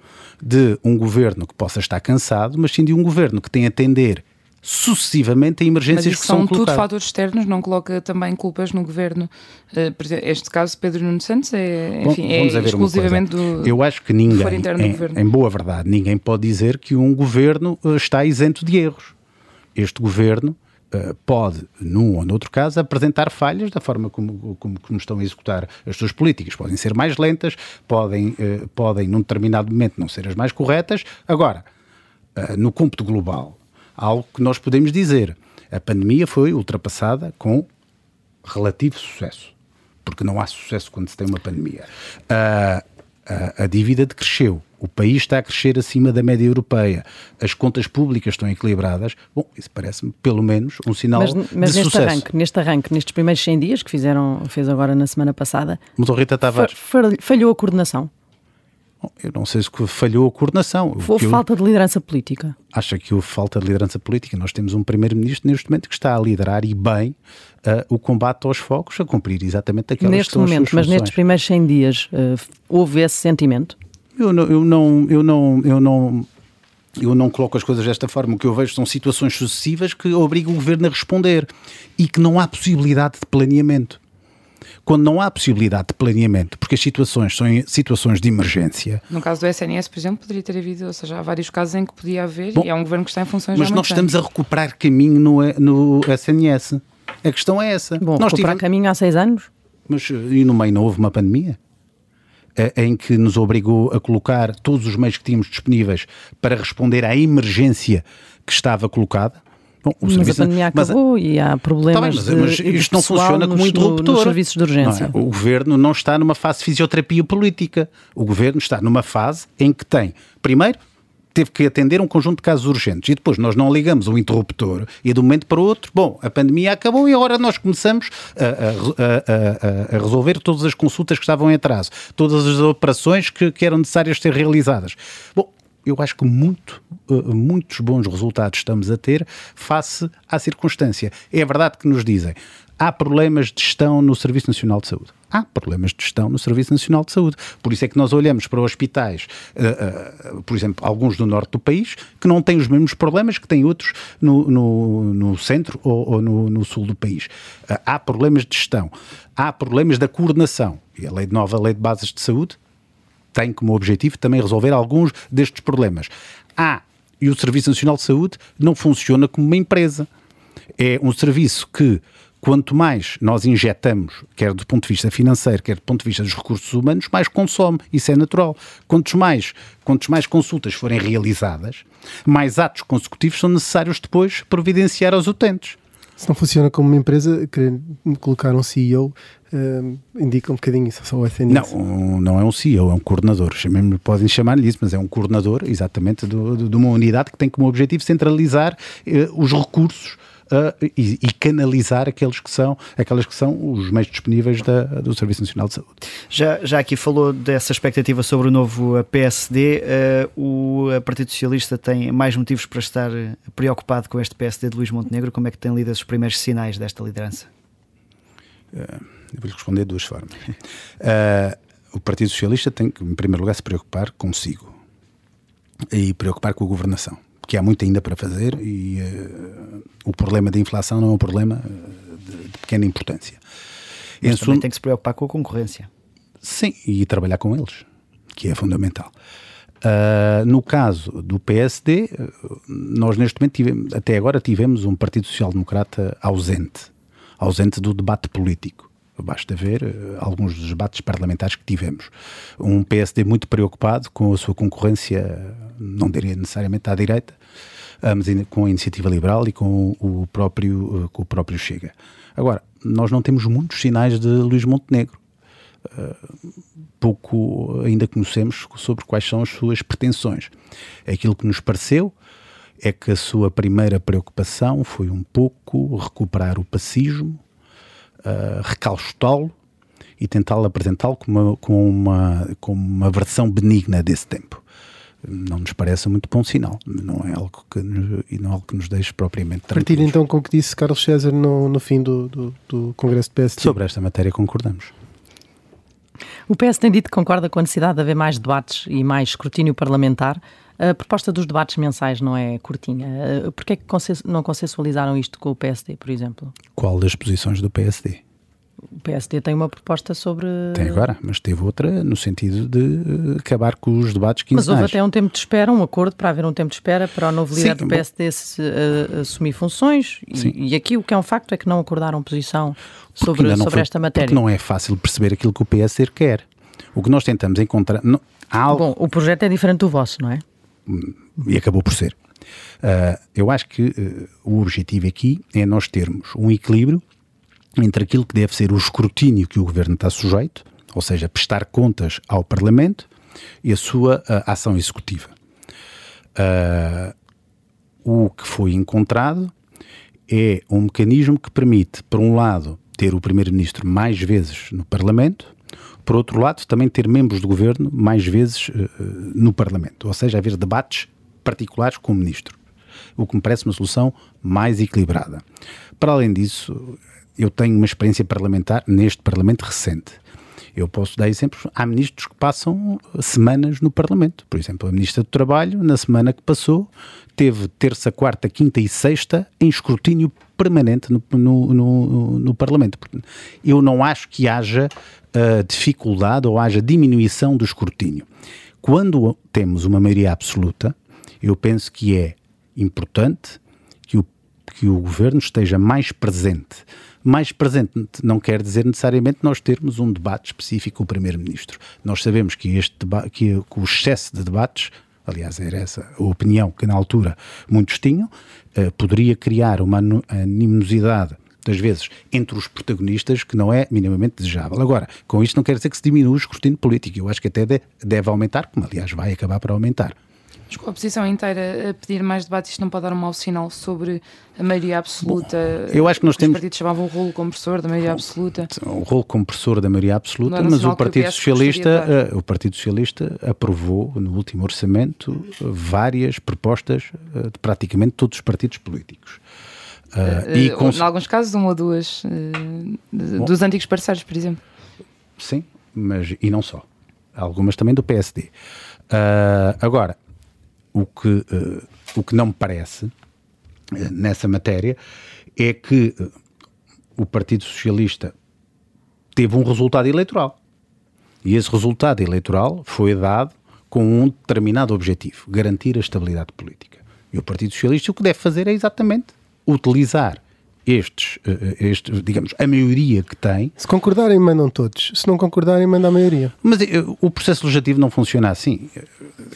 S12: de um governo que possa estar cansado, mas sim de um governo que tem a atender sucessivamente a emergências
S11: Mas
S12: que são
S11: são tudo
S12: colocadas.
S11: fatores externos, não coloca também culpas no governo. Exemplo, este caso, Pedro Nuno Santos, é,
S12: Bom,
S11: enfim, é
S12: ver uma
S11: exclusivamente do.
S12: Eu acho que ninguém, em, em boa verdade, ninguém pode dizer que um governo eh, está isento de erros. Este governo eh, pode, num ou noutro caso, apresentar falhas da forma como, como, como estão a executar as suas políticas. Podem ser mais lentas, podem, eh, podem num determinado momento, não ser as mais corretas. Agora, eh, no cômputo global, algo que nós podemos dizer. A pandemia foi ultrapassada com relativo sucesso, porque não há sucesso quando se tem uma pandemia. A, a, a dívida decresceu, o país está a crescer acima da média europeia, as contas públicas estão equilibradas. Bom, isso parece-me pelo menos um sinal
S9: Mas, mas
S12: de
S9: neste
S12: sucesso.
S9: arranque, neste arranque, nestes primeiros 100 dias que fizeram, fez agora na semana passada,
S12: Mas o Rita Tavares,
S9: fa- falhou a coordenação.
S12: Eu não sei se falhou a coordenação.
S9: Houve
S12: que eu-
S9: falta de liderança política.
S12: acha que houve falta de liderança política. Nós temos um primeiro-ministro neste momento que está a liderar e bem uh, o combate aos focos, a cumprir exatamente aquelas que
S9: neste momento, mas nestes primeiros 100 dias, eh, houve esse sentimento?
S12: Eu não, eu não, eu não, eu não, eu não coloco as coisas desta forma. O que eu vejo são situações sucessivas que obrigam o governo a responder e que não há possibilidade de planeamento. Quando não há possibilidade de planeamento, porque as situações são em- situações de emergência,
S11: No caso do SNS, por exemplo, poderia ter havido, ou seja, há vários casos em que podia haver,
S12: Bom,
S11: e é um governo que está em funções
S12: mas nós estamos a recuperar caminho no, no SNS. A questão é essa.
S9: Bom,
S12: nós
S9: recuperar
S12: tivemos,
S9: caminho há seis anos?
S12: mas e no meio não houve uma pandemia? Eh, Em que nos obrigou a colocar todos os meios que tínhamos disponíveis para responder à emergência que estava colocada? Bom, o
S9: Mas a
S12: serviço-
S9: pandemia
S12: mas a-
S9: acabou e há
S12: Tá
S9: problemas
S12: bem, mas, mas isto não funciona como
S9: nos,
S12: um interruptor.
S9: nos serviços de urgência.
S12: Não é? O governo não está numa fase de fisioterapia política. O governo está numa fase em que tem, primeiro, teve que atender um conjunto de casos urgentes e depois nós não ligamos o interruptor e de um momento para o outro, bom, a pandemia acabou e agora nós começamos a, a- a- a- a resolver todas as consultas que estavam em atraso, todas as operações que, que eram necessárias ser realizadas. Bom, eu acho que muito, eh, muitos bons resultados estamos a ter face à circunstância. É verdade que nos dizem há problemas de gestão no Serviço Nacional de Saúde. Há problemas de gestão no Serviço Nacional de Saúde. Por isso é que nós olhamos para hospitais, eh, eh, por exemplo, alguns do norte do país, que não têm os mesmos problemas que têm outros no, no- no centro ou, ou no, no sul do país. Eh, há problemas de gestão. Há problemas da coordenação. E a lei de nova lei de bases de saúde tem como objetivo também resolver alguns destes problemas. Há, e o Serviço Nacional de Saúde não funciona como uma empresa. É um serviço que, quanto mais nós injetamos, quer do ponto de vista financeiro, quer do ponto de vista dos recursos humanos, mais consome. Isso é natural. Quantos mais, quantos mais consultas forem realizadas, mais atos consecutivos são necessários depois providenciar aos utentes.
S1: Se não funciona como uma empresa, querer colocar um CEO eh, indica um bocadinho isso, só o SNS.
S12: Não, não é um CEO, é um coordenador. Chamem- Podem chamar-lhe isso, mas é um coordenador, exatamente, do- do- de uma unidade que tem como objetivo centralizar eh, os recursos uh, e, e, canalizar aqueles que são, aquelas que são os meios disponíveis da, do Serviço Nacional de Saúde.
S10: Já, já aqui falou dessa expectativa sobre o novo PSD, uh, o Partido Socialista tem mais motivos para estar preocupado com este PSD de Luís Montenegro, como é que tem lido esses primeiros sinais desta liderança?
S12: Uh, vou-lhe responder de duas formas. o Partido Socialista tem que, em primeiro lugar, se preocupar consigo e preocupar com a governação porque há muito ainda para fazer e uh, o problema da inflação não é um problema uh, de, de, pequena importância.
S10: Mas também tem que se preocupar com a concorrência.
S12: Sim, e trabalhar com eles, que é fundamental. Uh, no caso do PSD, nós neste momento, tivemos, até agora, tivemos um Partido Social Democrata ausente, ausente do debate político. Basta ver uh, alguns dos debates parlamentares que tivemos. Um PSD muito preocupado com a sua concorrência, não diria necessariamente à direita, uh, mas com a iniciativa liberal e com o próprio, uh, com o próprio Chega. Agora, nós não temos muitos sinais de Luís Montenegro. pouco ainda conhecemos sobre quais são as suas pretensões. Aquilo que nos pareceu é que a sua primeira preocupação foi um pouco recuperar o pacismo, uh, recaustá-lo e tentá-lo apresentá-lo com uma, com, uma, com uma versão benigna desse tempo. Não nos parece muito bom sinal, não é algo que, e não é algo que nos deixe propriamente
S1: Partilha então com o que disse Carlos César no, no fim do, do, do Congresso do PSD.
S12: Sobre esta matéria concordamos.
S9: O PS tem dito que concorda com a necessidade de haver mais debates e mais escrutínio parlamentar. A proposta dos debates mensais não é curtinha. Porquê é que não consensualizaram isto com o PSD, por exemplo?
S12: Qual das posições do PSD?
S9: O PSD tem uma proposta sobre.
S12: Tem agora, mas teve outra no sentido de acabar com os debates quinzenais.
S9: Mas houve até um tempo de espera, um acordo para haver um tempo de espera para o novo líder Sim, do PSD se, uh, assumir funções. E, e, aqui o que é um facto é que não acordaram posição sobre, sobre foi, esta matéria.
S12: Porque não é fácil perceber aquilo que o PSD quer. O que nós tentamos encontrar. Não,
S9: algo... Bom, o projeto é diferente do vosso, não é?
S12: e acabou por ser. Uh, eu acho que uh, o objetivo aqui é nós termos um equilíbrio entre aquilo que deve ser o escrutínio que o governo está sujeito, ou seja, prestar contas ao Parlamento, e a sua uh, ação executiva. o que foi encontrado é um mecanismo que permite, por um lado, ter o Primeiro-Ministro mais vezes no Parlamento por outro lado, também ter membros do governo mais vezes uh, no Parlamento, ou seja, haver debates particulares com o ministro, o que me parece uma solução mais equilibrada. Para além disso, eu tenho uma experiência parlamentar neste Parlamento recente. Eu posso dar exemplos. Há ministros que passam semanas no Parlamento. Por exemplo, a Ministra do Trabalho, na semana que passou, teve terça, quarta, quinta e sexta em escrutínio permanente no, no, no, no Parlamento. Eu não acho que haja uh, dificuldade ou haja diminuição do escrutínio. Quando temos uma maioria absoluta, eu penso que é importante que o, que o governo esteja mais presente. Mais presente não quer dizer necessariamente nós termos um debate específico com o Primeiro-Ministro. Nós sabemos que, este que, que o excesso de debates aliás, era essa a opinião que na altura muitos tinham, uh, poderia criar uma animosidade das vezes, entre os protagonistas, que não é minimamente desejável. Agora, com isto não quer dizer que se diminua o escrutínio político. Eu acho que até deve aumentar, como aliás vai acabar por aumentar.
S11: A oposição inteira a pedir mais debates, isto não pode dar um mau sinal sobre a maioria absoluta?
S12: Bom, eu acho que nós temos.
S11: Os partidos chamavam o rolo compressor da maioria absoluta.
S12: O rolo compressor da maioria absoluta, mas o Partido Socialista, uh, o Partido Socialista aprovou no último orçamento várias propostas uh, de praticamente todos os partidos políticos.
S11: Uh, e. Em alguns casos, uma ou duas uh, dos antigos parceiros, por exemplo.
S12: Sim, mas e não só. Algumas também do PSD. Uh, agora, o que, o que não me parece nessa matéria é que o Partido Socialista teve um resultado eleitoral. E esse resultado eleitoral foi dado com um determinado objetivo: garantir a estabilidade política. E o Partido Socialista o que deve fazer é exatamente utilizar estes, eh, este, digamos, a maioria que tem.
S1: Se concordarem, mandam todos. Se não concordarem, manda a maioria.
S12: Mas eu, eh, o processo legislativo não funciona assim.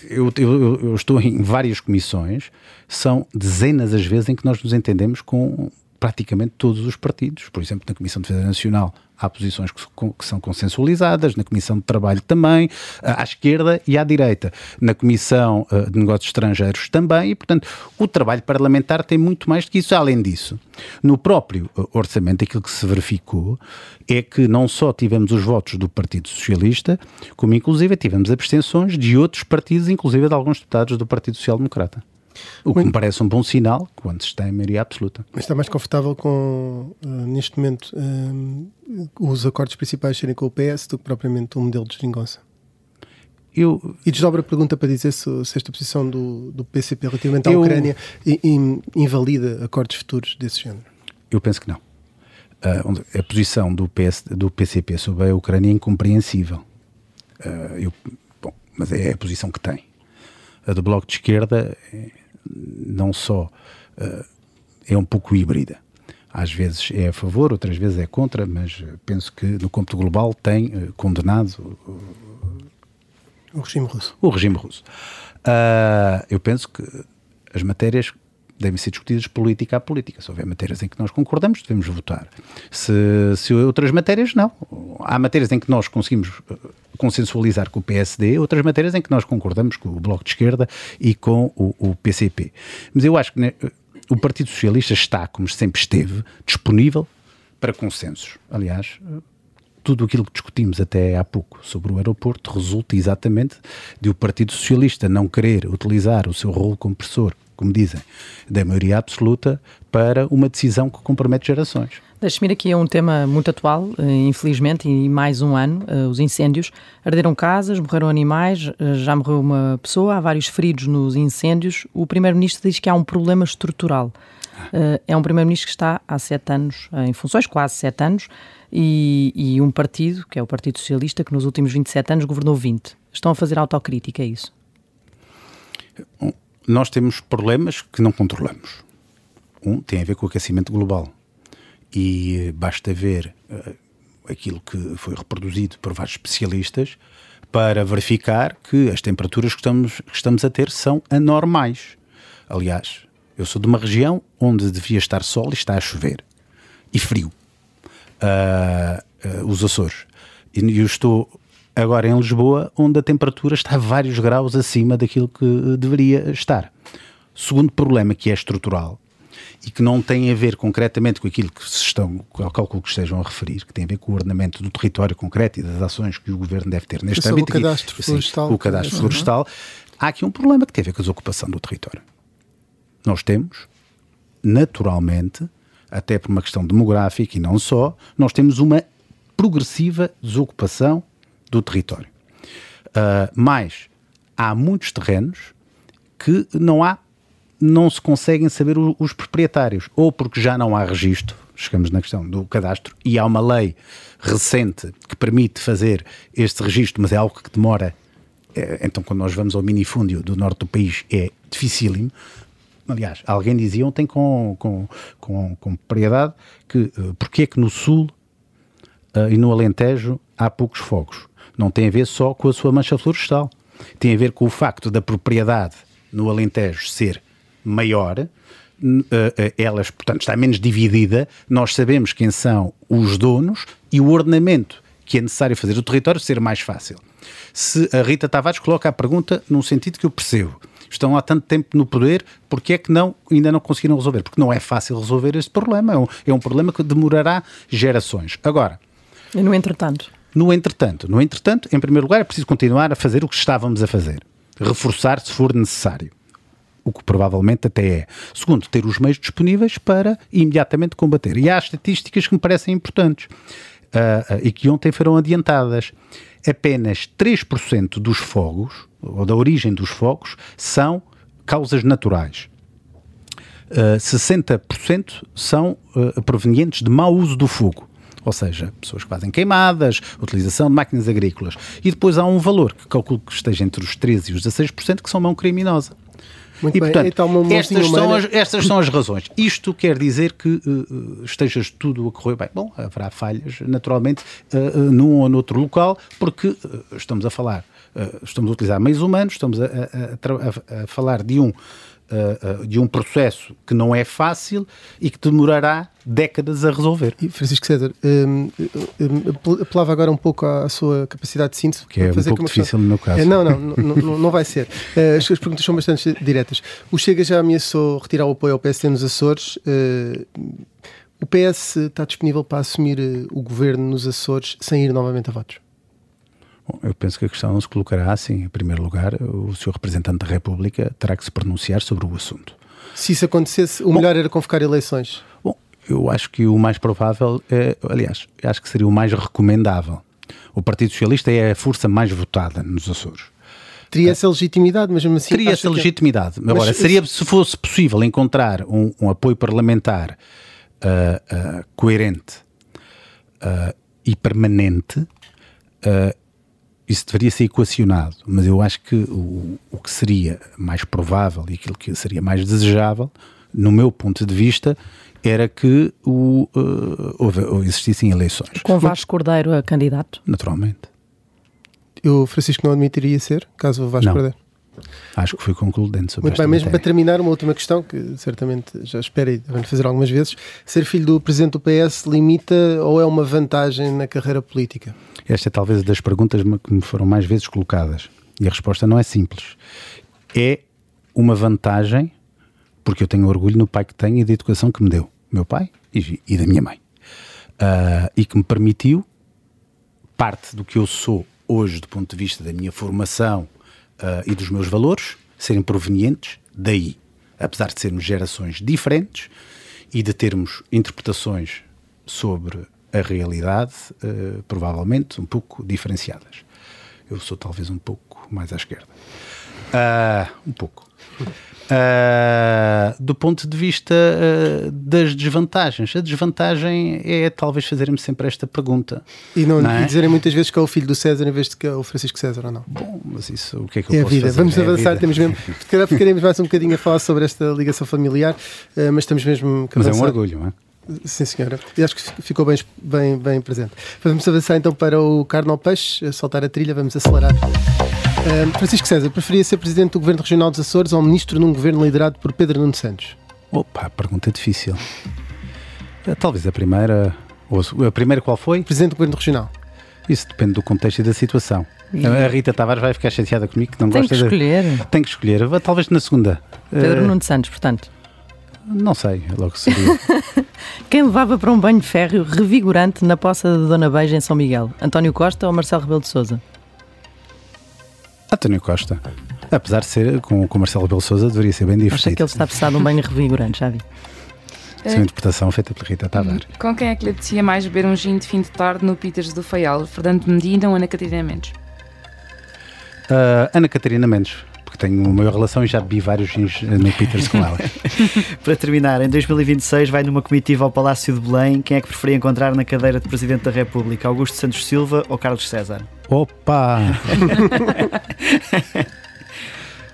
S12: Eu, eu, eu, estou em várias comissões, são dezenas as vezes em que nós nos entendemos com praticamente todos os partidos. Por exemplo, na Comissão de Defesa Nacional há posições que, que, são consensualizadas, na Comissão de Trabalho também, à esquerda e à direita, na Comissão uh, de Negócios Estrangeiros também, e, portanto, o trabalho parlamentar tem muito mais do que isso. Além disso, no próprio uh, orçamento, aquilo que se verificou é que não só tivemos os votos do Partido Socialista, como inclusive tivemos abstenções de outros partidos, inclusive de alguns deputados do Partido Social Democrata. O que me parece um bom sinal quando se tem maioria absoluta.
S1: Mas está mais confortável com, uh, neste momento, uh, os acordos principais serem com o PS do que propriamente o modelo de geringonça?
S12: Eu...
S1: E desdobra a pergunta para dizer se, se esta posição do, do PCP relativamente à eu... Ucrânia in, invalida acordos futuros desse género.
S12: Eu penso que não. Uh, a posição do, PS, do PCP sobre a Ucrânia é incompreensível. eu, bom, mas é a posição que tem. A do Bloco de Esquerda é, não só uh, é um pouco híbrida. Às vezes é a favor, outras vezes é contra, mas penso que no cômputo global tem uh, condenado
S1: o regime russo.
S12: O regime russo. Uh, eu penso que as matérias devem ser discutidas política a política. Se houver matérias em que nós concordamos, devemos votar. Se, se outras matérias, não. Há matérias em que nós conseguimos eh, consensualizar com o PSD, outras matérias em que nós concordamos com o Bloco de Esquerda e com o, o PCP. Mas eu acho que né, o Partido Socialista está, como sempre esteve, disponível para consensos. Aliás, tudo aquilo que discutimos até há pouco sobre o aeroporto resulta exatamente de o Partido Socialista não querer utilizar o seu rolo compressor como dizem, da maioria absoluta para uma decisão que compromete gerações.
S9: Deixe-me ir aqui a um tema muito atual, eh, infelizmente, e mais um ano, eh, os incêndios. Arderam casas, morreram animais, eh, já morreu uma pessoa, há vários feridos nos incêndios. O Primeiro-Ministro diz que há um problema estrutural. É um Primeiro-Ministro que está há sete anos em funções, quase sete anos, e, e um partido, que é o Partido Socialista, que nos últimos 27 anos governou 20. Estão a fazer autocrítica, é isso?
S12: nós temos problemas que não controlamos. Um tem a ver com o aquecimento global. E basta ver uh, aquilo que foi reproduzido por vários especialistas para verificar que as temperaturas que estamos, que estamos a ter são anormais. Aliás, eu sou de uma região onde devia estar sol e está a chover. E frio. Uh, uh, os Açores. E eu estou agora em Lisboa, onde a temperatura está vários graus acima daquilo que deveria estar. Segundo problema, que é estrutural e que não tem a ver concretamente com aquilo que se estão, com o cálculo que estejam a referir, que tem a ver com o ordenamento do território concreto e das ações que o governo deve ter neste âmbito.
S1: O cadastro aqui, florestal.
S12: Sim, o cadastro uhum. florestal. Há aqui um problema que tem a ver com a desocupação do território. Nós temos, naturalmente, até por uma questão demográfica e não só, nós temos uma progressiva desocupação do território. Uh, mas há muitos terrenos que não há, não se conseguem saber os proprietários, ou porque já não há registro, chegamos na questão do cadastro, e há uma lei recente que permite fazer este registro, mas é algo que demora. É, então, quando nós vamos ao minifúndio do norte do país, é dificílimo. Aliás, alguém dizia ontem com, com, com, com propriedade que uh, porque é que no sul uh, e no Alentejo há poucos fogos não tem a ver só com a sua mancha florestal. Tem a ver com o facto da propriedade no Alentejo ser maior, eh, eh, elas, portanto, está menos dividida, nós sabemos quem são os donos e o ordenamento que é necessário fazer o território ser mais fácil. Se a Rita Tavares coloca a pergunta num sentido que eu percebo, estão há tanto tempo no poder, porque é que não, ainda não conseguiram resolver? Porque não é fácil resolver este problema, é um, é um problema que demorará gerações. Agora...
S9: E no entretanto?
S12: No entretanto, no entretanto, em primeiro lugar, é preciso continuar a fazer o que estávamos a fazer. Reforçar se for necessário. O que provavelmente até é. Segundo, ter os meios disponíveis para imediatamente combater. E há estatísticas que me parecem importantes uh, e que ontem foram adiantadas. Apenas 3% dos fogos, ou da origem dos fogos, são causas naturais. Uh, ah, 60% são provenientes de mau uso do fogo ou seja, pessoas que fazem queimadas, utilização de máquinas agrícolas. E depois há um valor que calculo que esteja entre os 13% e os 16%, que são mão criminosa.
S1: Muito e, bem. portanto, então,
S12: estas, são as, estas são as razões. Isto quer dizer que uh, estejas tudo a correr bem. Bom, haverá falhas, naturalmente, uh, uh, num ou noutro local, porque estamos a falar, estamos a utilizar meios humanos, estamos a, a, a, a falar de um uh, uh, de um processo que não é fácil e que demorará décadas a resolver.
S1: E Francisco César, um, um, apelava agora um pouco à sua capacidade de síntese.
S12: Que é um pouco difícil no meu caso.
S1: É, não, não, não, não, vai ser. Uh, as, as perguntas são bastante diretas. O Chega já ameaçou retirar o apoio ao PSD nos Açores. Uh, o PS está disponível para assumir o governo nos Açores sem ir novamente a votos?
S12: Bom, eu penso que a questão se colocará assim. Em primeiro lugar, o Sr. Representante da República terá que se pronunciar sobre o assunto.
S1: Se isso acontecesse, o Bom, melhor era convocar eleições?
S12: Bom, eu acho que o mais provável, é, aliás, acho que seria o mais recomendável. O Partido Socialista é a força mais votada nos Açores.
S1: Teria essa legitimidade, mas mesmo assim.
S12: Teria essa legitimidade. Que... Agora, seria, se fosse possível encontrar um, um apoio parlamentar uh, uh, coerente uh, e permanente, isso deveria ser equacionado, mas eu acho que o, o que seria mais provável e aquilo que seria mais desejável, no meu ponto de vista, era que o, uh, houve, existissem eleições.
S9: Com Vasco Cordeiro a candidato?
S12: Naturalmente.
S1: Eu, Francisco, não admitiria ser, caso o Vasco
S12: não.
S1: Cordeiro?
S12: Acho que foi concludente sobre
S1: Muito bem, mesmo para terminar, uma última questão que certamente já espero e devem fazer algumas vezes. Ser filho do presidente do PS limita ou é uma vantagem na carreira política?
S12: Esta é talvez das perguntas que me foram mais vezes colocadas. E a resposta não é simples. É uma vantagem porque eu tenho orgulho no pai que tenho e da educação que me deu, meu pai e, e da minha mãe. Uh, e que me permitiu parte do que eu sou hoje, do ponto de vista da minha formação uh, e dos meus valores, serem provenientes daí. Apesar de sermos gerações diferentes e de termos interpretações sobre a realidade, uh, provavelmente um pouco diferenciadas. Eu sou talvez um pouco mais à esquerda. Uh, um pouco. Uh, do ponto de vista uh, das desvantagens. A desvantagem é talvez fazerem-me sempre esta pergunta.
S1: E não, não é? dizerem muitas vezes que é o filho do César em vez de que é o Francisco César ou não.
S12: Bom, mas isso o que é que eu
S1: é
S12: posso
S1: a vida.
S12: fazer?
S1: Vamos
S12: é
S1: avançar, temos mesmo. Calhar ficaremos mais um bocadinho a falar sobre esta ligação familiar, uh, mas estamos mesmo.
S12: Mas é um orgulho, não é?
S1: Sim, senhora. E acho que ficou bem, bem, bem presente. Vamos avançar então para o Carnal Peixe, soltar a trilha, vamos acelerar. Uh, Francisco César, preferia ser presidente do Governo Regional dos Açores ou ministro num governo liderado por Pedro Nuno Santos?
S12: Opa, pergunta difícil. Eh, talvez a primeira. Ou a primeira qual foi?
S1: Presidente do Governo Regional.
S12: Isso depende do contexto e da situação. A Rita Tavares vai ficar chateada comigo que não
S9: Tem
S12: gosta
S9: que escolher.
S12: de. Tem que escolher. Talvez na segunda.
S9: Pedro uh... Nuno Santos, portanto.
S12: Não sei, logo seria.
S9: Quem levava para um banho férreo revigorante na poça de Dona Beija em São Miguel? António Costa ou Marcelo Rebelo de Souza?
S12: António Costa. Apesar de ser com, com Marcelo Rebelo de Souza, deveria ser bem divertido.
S9: Acho que ele está a precisar de um banho revigorante, já vi.
S12: Essa é uma interpretação feita por Rita Tavares.
S11: Com quem é que lhe apetecia mais beber um gin de fim de tarde no Peters do Faial? Fernando Medina ou Ana Catarina Mendes?
S12: Uh, Ana Catarina Mendes porque tenho uma maior relação e já bebi vários gins no Peters com ela.
S10: Para terminar, em 2026 vai numa comitiva ao Palácio de Belém. Quem é que preferia encontrar na cadeira de Presidente da República? Augusto Santos Silva ou Carlos César?
S12: Opa!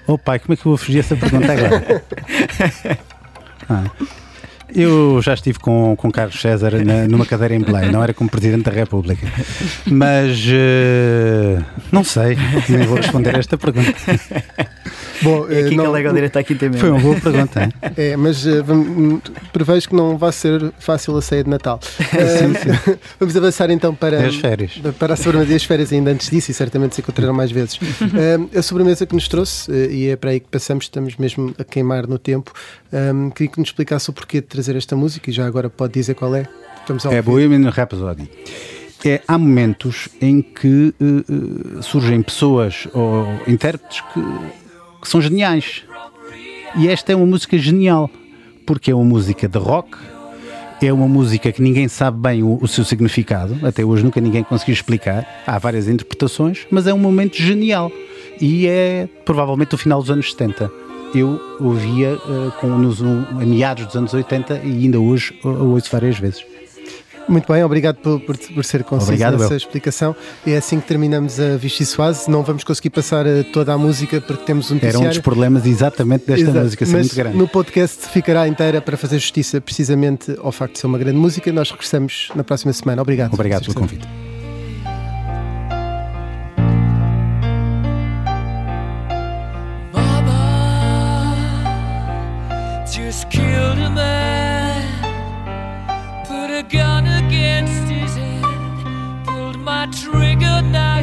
S12: Opa, como é que eu vou fugir essa pergunta agora? Ah. Eu já estive com, com Carlos César na, numa cadeira em Belém, não era como Presidente da República. Mas uh, não sei, nem vou responder a esta pergunta.
S10: Bom, é aqui não, que alega o direito à quinta
S12: Foi uma boa pergunta.
S1: É, mas vamos, prevejo que não vai ser fácil a ceia de Natal. Sim, sim. Vamos avançar então para,
S12: as férias.
S1: para a sobremesa as férias ainda antes disso e certamente se encontrarão mais vezes. A sobremesa que nos trouxe, e é para aí que passamos, estamos mesmo a queimar no tempo, um, queria que nos explicasse o porquê de trazer esta música e já agora pode dizer qual é.
S12: Vamos ao é Bohemian Rhapsody. É, há momentos em que uh, surgem pessoas ou intérpretes que que são geniais. E esta é uma música genial, porque é uma música de rock, é uma música que ninguém sabe bem o, o, seu significado, até hoje nunca ninguém conseguiu explicar, há várias interpretações, mas é um momento genial e é provavelmente o final dos anos 70. Eu ouvia uh, com, nos, a meados dos anos 80 e ainda hoje ouço várias vezes.
S1: Muito bem, obrigado por, por, por ser conciso obrigado, nessa explicação. E é assim que terminamos a Vichy Suase. Não vamos conseguir passar eh, toda a música porque temos um
S12: Era um dos problemas exatamente desta Exato. música ser muito grande.
S1: No podcast ficará inteira para fazer justiça precisamente ao facto de ser uma grande música. Nós regressamos na próxima semana. Obrigado.
S12: Obrigado pelo convite.
S13: triggered now